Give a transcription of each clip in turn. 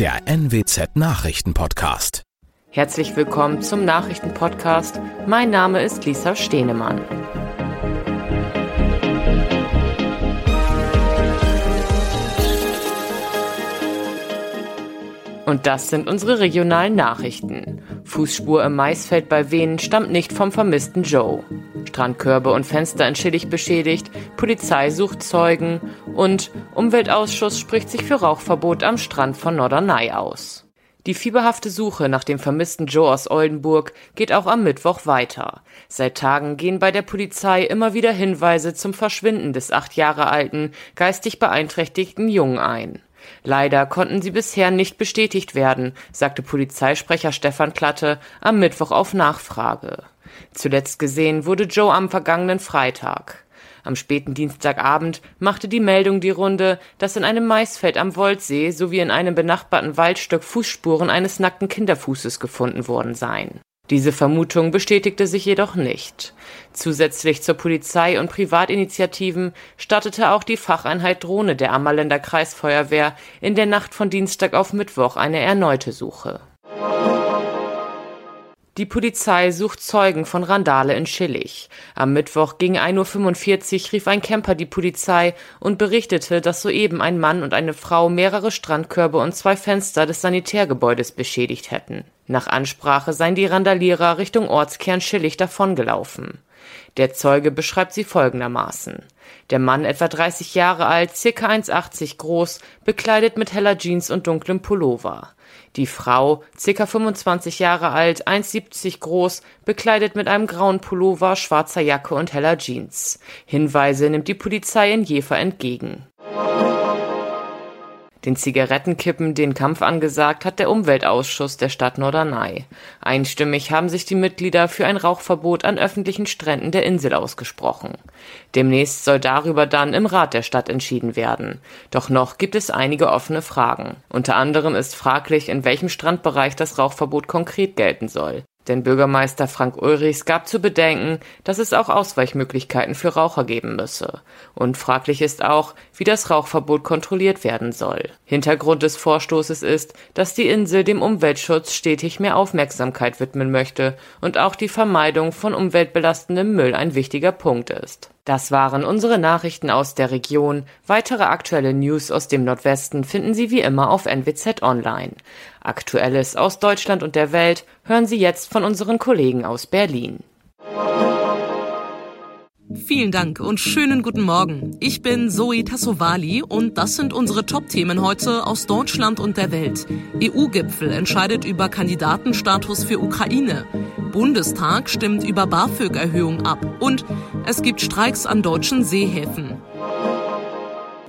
der NWZ Nachrichtenpodcast. Herzlich willkommen zum Nachrichtenpodcast. Mein Name ist Lisa Stehnemann. Und das sind unsere regionalen Nachrichten. Fußspur im Maisfeld bei Wenen stammt nicht vom vermissten Joe. Strandkörbe und Fenster in Schillig beschädigt, Polizei sucht Zeugen und Umweltausschuss spricht sich für Rauchverbot am Strand von Norderney aus. Die fieberhafte Suche nach dem vermissten Joe aus Oldenburg geht auch am Mittwoch weiter. Seit Tagen gehen bei der Polizei immer wieder Hinweise zum Verschwinden des acht Jahre alten, geistig beeinträchtigten Jungen ein. Leider konnten sie bisher nicht bestätigt werden, sagte Polizeisprecher Stefan Klatte am Mittwoch auf Nachfrage. Zuletzt gesehen wurde Joe am vergangenen Freitag. Am späten Dienstagabend machte die Meldung die Runde, dass in einem Maisfeld am Woldsee sowie in einem benachbarten Waldstück Fußspuren eines nackten Kinderfußes gefunden worden seien. Diese Vermutung bestätigte sich jedoch nicht. Zusätzlich zur Polizei und Privatinitiativen startete auch die Facheinheit Drohne der Ammerländer Kreisfeuerwehr in der Nacht von Dienstag auf Mittwoch eine erneute Suche. Die Polizei sucht Zeugen von Randale in Schillig. Am Mittwoch gegen 1.45 Uhr rief ein Camper die Polizei und berichtete, dass soeben ein Mann und eine Frau mehrere Strandkörbe und zwei Fenster des Sanitärgebäudes beschädigt hätten. Nach Ansprache seien die Randalierer Richtung Ortskern Schillig davongelaufen. Der Zeuge beschreibt sie folgendermaßen. Der Mann, etwa 30 Jahre alt, circa 1,80 groß, bekleidet mit heller Jeans und dunklem Pullover. Die Frau, ca. 25 Jahre alt, 1,70 groß, bekleidet mit einem grauen Pullover, schwarzer Jacke und heller Jeans. Hinweise nimmt die Polizei in Jever entgegen den Zigarettenkippen den Kampf angesagt hat der Umweltausschuss der Stadt Norderney. Einstimmig haben sich die Mitglieder für ein Rauchverbot an öffentlichen Stränden der Insel ausgesprochen. Demnächst soll darüber dann im Rat der Stadt entschieden werden. Doch noch gibt es einige offene Fragen. Unter anderem ist fraglich, in welchem Strandbereich das Rauchverbot konkret gelten soll. Denn Bürgermeister Frank Ulrichs gab zu bedenken, dass es auch Ausweichmöglichkeiten für Raucher geben müsse. Und fraglich ist auch, wie das Rauchverbot kontrolliert werden soll. Hintergrund des Vorstoßes ist, dass die Insel dem Umweltschutz stetig mehr Aufmerksamkeit widmen möchte und auch die Vermeidung von umweltbelastendem Müll ein wichtiger Punkt ist. Das waren unsere Nachrichten aus der Region. Weitere aktuelle News aus dem Nordwesten finden Sie wie immer auf NWZ Online. Aktuelles aus Deutschland und der Welt hören Sie jetzt von unseren Kollegen aus Berlin. Vielen Dank und schönen guten Morgen. Ich bin Zoe Tassovali und das sind unsere Top-Themen heute aus Deutschland und der Welt. EU-Gipfel entscheidet über Kandidatenstatus für Ukraine. Bundestag stimmt über BAföG-Erhöhung ab. Und es gibt Streiks an deutschen Seehäfen.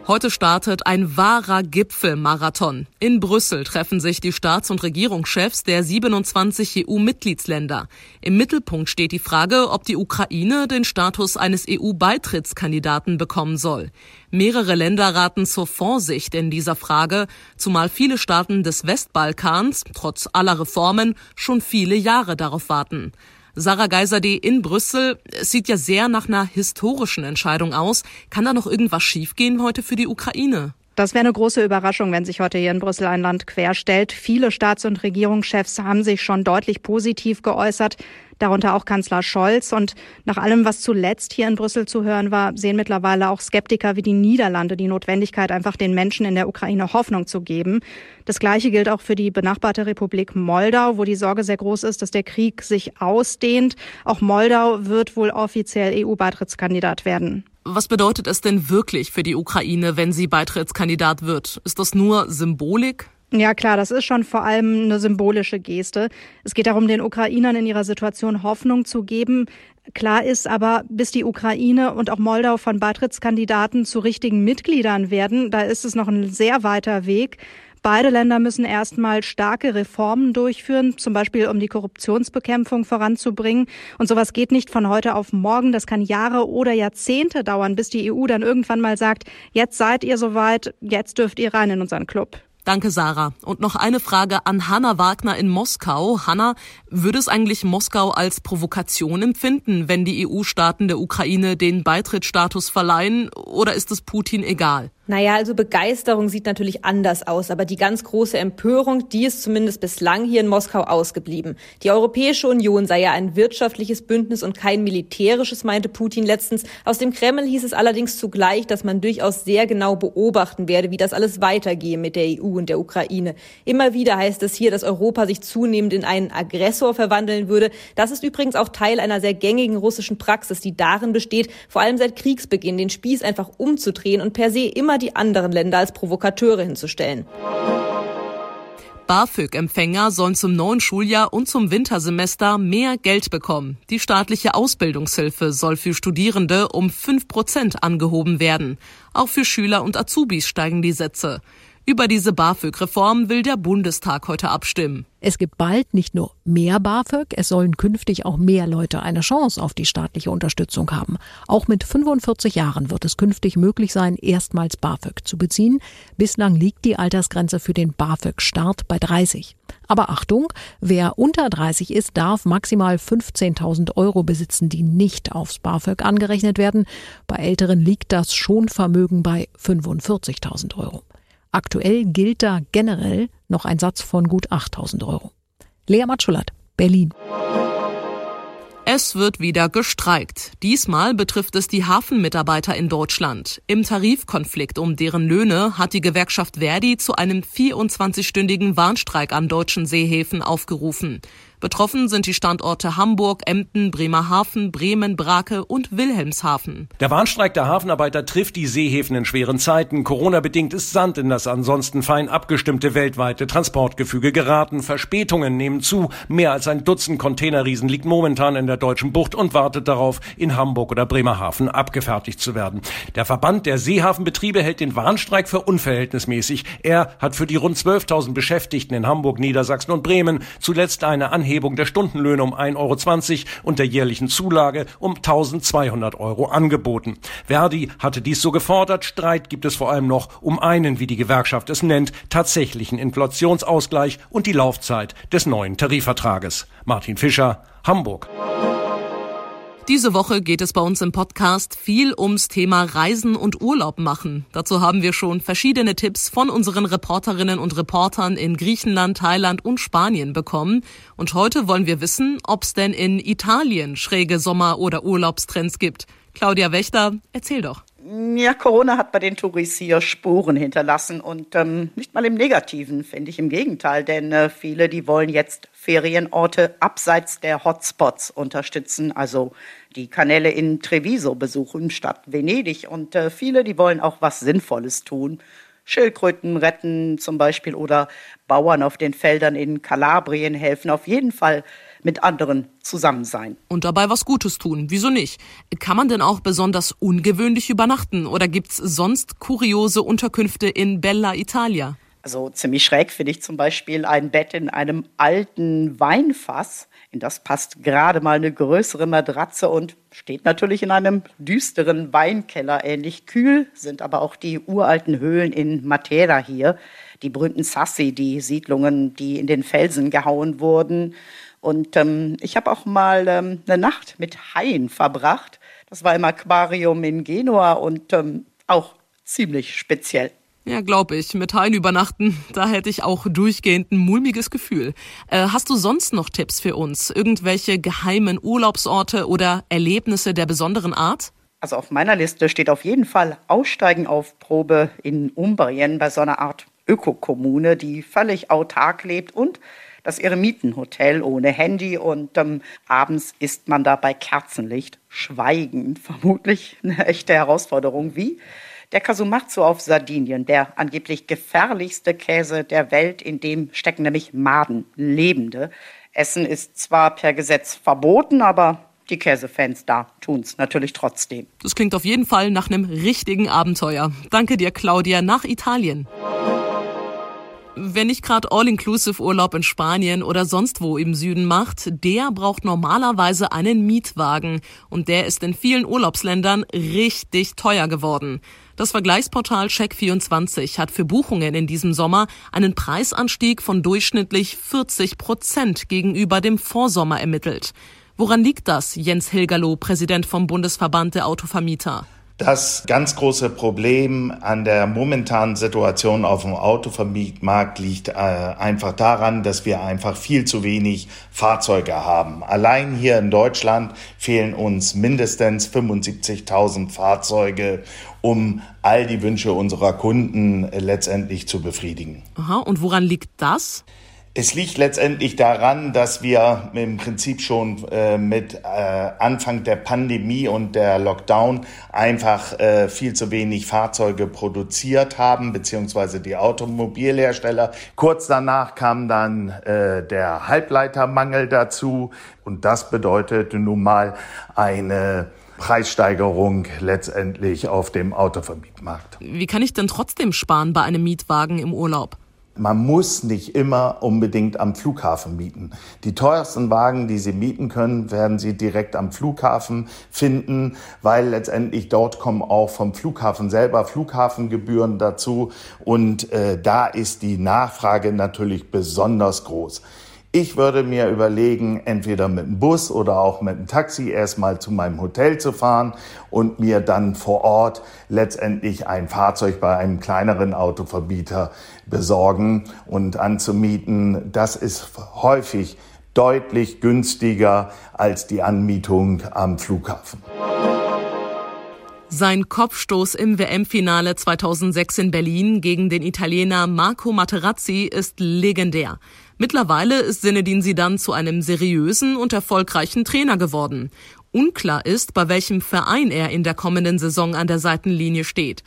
Heute startet ein wahrer Gipfelmarathon. In Brüssel treffen sich die Staats- und Regierungschefs der 27 EU-Mitgliedsländer. Im Mittelpunkt steht die Frage, ob die Ukraine den Status eines EU-Beitrittskandidaten bekommen soll. Mehrere Länder raten zur Vorsicht in dieser Frage, zumal viele Staaten des Westbalkans, trotz aller Reformen, schon viele Jahre darauf warten. Sarah Geiserde in Brüssel. Es sieht ja sehr nach einer historischen Entscheidung aus. Kann da noch irgendwas schiefgehen heute für die Ukraine? Das wäre eine große Überraschung, wenn sich heute hier in Brüssel ein Land querstellt. Viele Staats- und Regierungschefs haben sich schon deutlich positiv geäußert darunter auch Kanzler Scholz. Und nach allem, was zuletzt hier in Brüssel zu hören war, sehen mittlerweile auch Skeptiker wie die Niederlande die Notwendigkeit, einfach den Menschen in der Ukraine Hoffnung zu geben. Das Gleiche gilt auch für die benachbarte Republik Moldau, wo die Sorge sehr groß ist, dass der Krieg sich ausdehnt. Auch Moldau wird wohl offiziell EU-Beitrittskandidat werden. Was bedeutet es denn wirklich für die Ukraine, wenn sie Beitrittskandidat wird? Ist das nur Symbolik? Ja klar, das ist schon vor allem eine symbolische Geste. Es geht darum, den Ukrainern in ihrer Situation Hoffnung zu geben. Klar ist aber, bis die Ukraine und auch Moldau von Beitrittskandidaten zu richtigen Mitgliedern werden, da ist es noch ein sehr weiter Weg. Beide Länder müssen erstmal starke Reformen durchführen, zum Beispiel um die Korruptionsbekämpfung voranzubringen. Und sowas geht nicht von heute auf morgen. Das kann Jahre oder Jahrzehnte dauern, bis die EU dann irgendwann mal sagt, jetzt seid ihr soweit, jetzt dürft ihr rein in unseren Club. Danke, Sarah. Und noch eine Frage an Hanna Wagner in Moskau. Hanna, würde es eigentlich Moskau als Provokation empfinden, wenn die EU-Staaten der Ukraine den Beitrittsstatus verleihen, oder ist es Putin egal? Naja, also Begeisterung sieht natürlich anders aus, aber die ganz große Empörung, die ist zumindest bislang hier in Moskau ausgeblieben. Die Europäische Union sei ja ein wirtschaftliches Bündnis und kein militärisches, meinte Putin letztens. Aus dem Kreml hieß es allerdings zugleich, dass man durchaus sehr genau beobachten werde, wie das alles weitergehe mit der EU und der Ukraine. Immer wieder heißt es hier, dass Europa sich zunehmend in einen Aggressor verwandeln würde. Das ist übrigens auch Teil einer sehr gängigen russischen Praxis, die darin besteht, vor allem seit Kriegsbeginn den Spieß einfach umzudrehen und per se immer die anderen Länder als Provokateure hinzustellen. BAföG-Empfänger sollen zum neuen Schuljahr und zum Wintersemester mehr Geld bekommen. Die staatliche Ausbildungshilfe soll für Studierende um 5 Prozent angehoben werden. Auch für Schüler und Azubis steigen die Sätze. Über diese BAföG-Reform will der Bundestag heute abstimmen. Es gibt bald nicht nur mehr BAföG, es sollen künftig auch mehr Leute eine Chance auf die staatliche Unterstützung haben. Auch mit 45 Jahren wird es künftig möglich sein, erstmals BAföG zu beziehen. Bislang liegt die Altersgrenze für den BAföG-Start bei 30. Aber Achtung, wer unter 30 ist, darf maximal 15.000 Euro besitzen, die nicht aufs BAföG angerechnet werden. Bei Älteren liegt das Schonvermögen bei 45.000 Euro. Aktuell gilt da generell noch ein Satz von gut 8000 Euro. Lea Matschulat, Berlin. Es wird wieder gestreikt. Diesmal betrifft es die Hafenmitarbeiter in Deutschland. Im Tarifkonflikt um deren Löhne hat die Gewerkschaft Verdi zu einem 24-stündigen Warnstreik an deutschen Seehäfen aufgerufen. Betroffen sind die Standorte Hamburg, Emden, Bremerhaven, Bremen, Brake und Wilhelmshaven. Der Warnstreik der Hafenarbeiter trifft die Seehäfen in schweren Zeiten. Corona-bedingt ist Sand in das ansonsten fein abgestimmte weltweite Transportgefüge geraten. Verspätungen nehmen zu. Mehr als ein Dutzend Containerriesen liegt momentan in der deutschen Bucht und wartet darauf, in Hamburg oder Bremerhaven abgefertigt zu werden. Der Verband der Seehafenbetriebe hält den Warnstreik für unverhältnismäßig. Er hat für die rund 12.000 Beschäftigten in Hamburg, Niedersachsen und Bremen zuletzt eine Anhebung Anhebung der Stundenlöhne um 1,20 Euro und der jährlichen Zulage um 1200 Euro angeboten. Verdi hatte dies so gefordert. Streit gibt es vor allem noch um einen, wie die Gewerkschaft es nennt, tatsächlichen Inflationsausgleich und die Laufzeit des neuen Tarifvertrages. Martin Fischer, Hamburg. Diese Woche geht es bei uns im Podcast viel ums Thema Reisen und Urlaub machen. Dazu haben wir schon verschiedene Tipps von unseren Reporterinnen und Reportern in Griechenland, Thailand und Spanien bekommen. Und heute wollen wir wissen, ob es denn in Italien schräge Sommer- oder Urlaubstrends gibt. Claudia Wächter, erzähl doch. Ja, Corona hat bei den Touris hier Spuren hinterlassen und ähm, nicht mal im Negativen, finde ich im Gegenteil, denn äh, viele, die wollen jetzt Ferienorte abseits der Hotspots unterstützen, also die Kanäle in Treviso besuchen statt Venedig. Und äh, viele, die wollen auch was Sinnvolles tun. Schildkröten retten zum Beispiel oder Bauern auf den Feldern in Kalabrien helfen. Auf jeden Fall mit anderen zusammen sein. Und dabei was Gutes tun. Wieso nicht? Kann man denn auch besonders ungewöhnlich übernachten oder gibt's sonst kuriose Unterkünfte in Bella Italia? Also ziemlich schräg finde ich zum Beispiel ein Bett in einem alten Weinfass. In das passt gerade mal eine größere Matratze und steht natürlich in einem düsteren Weinkeller. Ähnlich kühl sind aber auch die uralten Höhlen in Matera hier. Die berühmten Sassi, die Siedlungen, die in den Felsen gehauen wurden. Und ähm, ich habe auch mal ähm, eine Nacht mit Haien verbracht. Das war im Aquarium in Genua und ähm, auch ziemlich speziell. Ja, glaube ich. Mit Haien übernachten, da hätte ich auch durchgehend ein mulmiges Gefühl. Äh, hast du sonst noch Tipps für uns? Irgendwelche geheimen Urlaubsorte oder Erlebnisse der besonderen Art? Also auf meiner Liste steht auf jeden Fall Aussteigen auf Probe in Umbrien bei so einer Art Ökokommune, die völlig autark lebt und das Eremitenhotel ohne Handy und ähm, abends isst man da bei Kerzenlicht schweigend. Vermutlich eine echte Herausforderung. Wie? Der Casumazzo auf Sardinien, der angeblich gefährlichste Käse der Welt, in dem stecken nämlich Maden, Lebende. Essen ist zwar per Gesetz verboten, aber die Käsefans da tun's natürlich trotzdem. Das klingt auf jeden Fall nach einem richtigen Abenteuer. Danke dir, Claudia, nach Italien. Wer nicht gerade All-Inclusive-Urlaub in Spanien oder sonst wo im Süden macht, der braucht normalerweise einen Mietwagen. Und der ist in vielen Urlaubsländern richtig teuer geworden. Das Vergleichsportal Check24 hat für Buchungen in diesem Sommer einen Preisanstieg von durchschnittlich 40 Prozent gegenüber dem Vorsommer ermittelt. Woran liegt das, Jens Hilgerloh, Präsident vom Bundesverband der Autovermieter? Das ganz große Problem an der momentanen Situation auf dem Autovermietmarkt liegt äh, einfach daran, dass wir einfach viel zu wenig Fahrzeuge haben. Allein hier in Deutschland fehlen uns mindestens 75.000 Fahrzeuge, um all die Wünsche unserer Kunden letztendlich zu befriedigen. Aha, und woran liegt das? Es liegt letztendlich daran, dass wir im Prinzip schon äh, mit äh, Anfang der Pandemie und der Lockdown einfach äh, viel zu wenig Fahrzeuge produziert haben, beziehungsweise die Automobilhersteller. Kurz danach kam dann äh, der Halbleitermangel dazu und das bedeutete nun mal eine Preissteigerung letztendlich auf dem Autovermietmarkt. Wie kann ich denn trotzdem sparen bei einem Mietwagen im Urlaub? Man muss nicht immer unbedingt am Flughafen mieten. Die teuersten Wagen, die Sie mieten können, werden Sie direkt am Flughafen finden, weil letztendlich dort kommen auch vom Flughafen selber Flughafengebühren dazu und äh, da ist die Nachfrage natürlich besonders groß. Ich würde mir überlegen, entweder mit dem Bus oder auch mit dem Taxi erstmal zu meinem Hotel zu fahren und mir dann vor Ort letztendlich ein Fahrzeug bei einem kleineren Autoverbieter besorgen und anzumieten. Das ist häufig deutlich günstiger als die Anmietung am Flughafen. Sein Kopfstoß im WM-Finale 2006 in Berlin gegen den Italiener Marco Materazzi ist legendär. Mittlerweile ist Zinedine Zidane zu einem seriösen und erfolgreichen Trainer geworden. Unklar ist, bei welchem Verein er in der kommenden Saison an der Seitenlinie steht.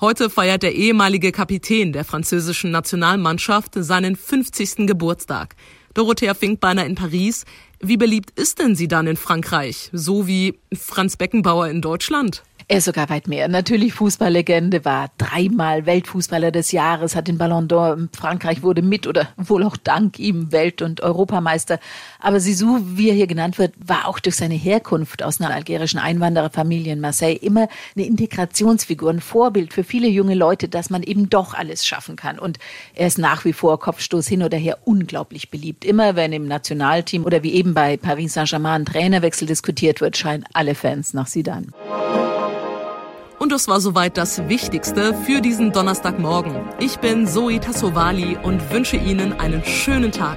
Heute feiert der ehemalige Kapitän der französischen Nationalmannschaft seinen 50. Geburtstag. Dorothea Finkbeiner in Paris. Wie beliebt ist denn sie dann in Frankreich? So wie Franz Beckenbauer in Deutschland? Er ist sogar weit mehr. Natürlich Fußballlegende, war dreimal Weltfußballer des Jahres, hat den Ballon d'Or. Frankreich wurde mit oder wohl auch dank ihm Welt- und Europameister. Aber Sisou, wie er hier genannt wird, war auch durch seine Herkunft aus einer algerischen Einwandererfamilie in Marseille immer eine Integrationsfigur, ein Vorbild für viele junge Leute, dass man eben doch alles schaffen kann. Und er ist nach wie vor Kopfstoß hin oder her unglaublich beliebt. Immer wenn im Nationalteam oder wie eben bei Paris Saint-Germain ein Trainerwechsel diskutiert wird, scheinen alle Fans nach Sidan. Und das war soweit das Wichtigste für diesen Donnerstagmorgen. Ich bin Zoe Tassovali und wünsche Ihnen einen schönen Tag.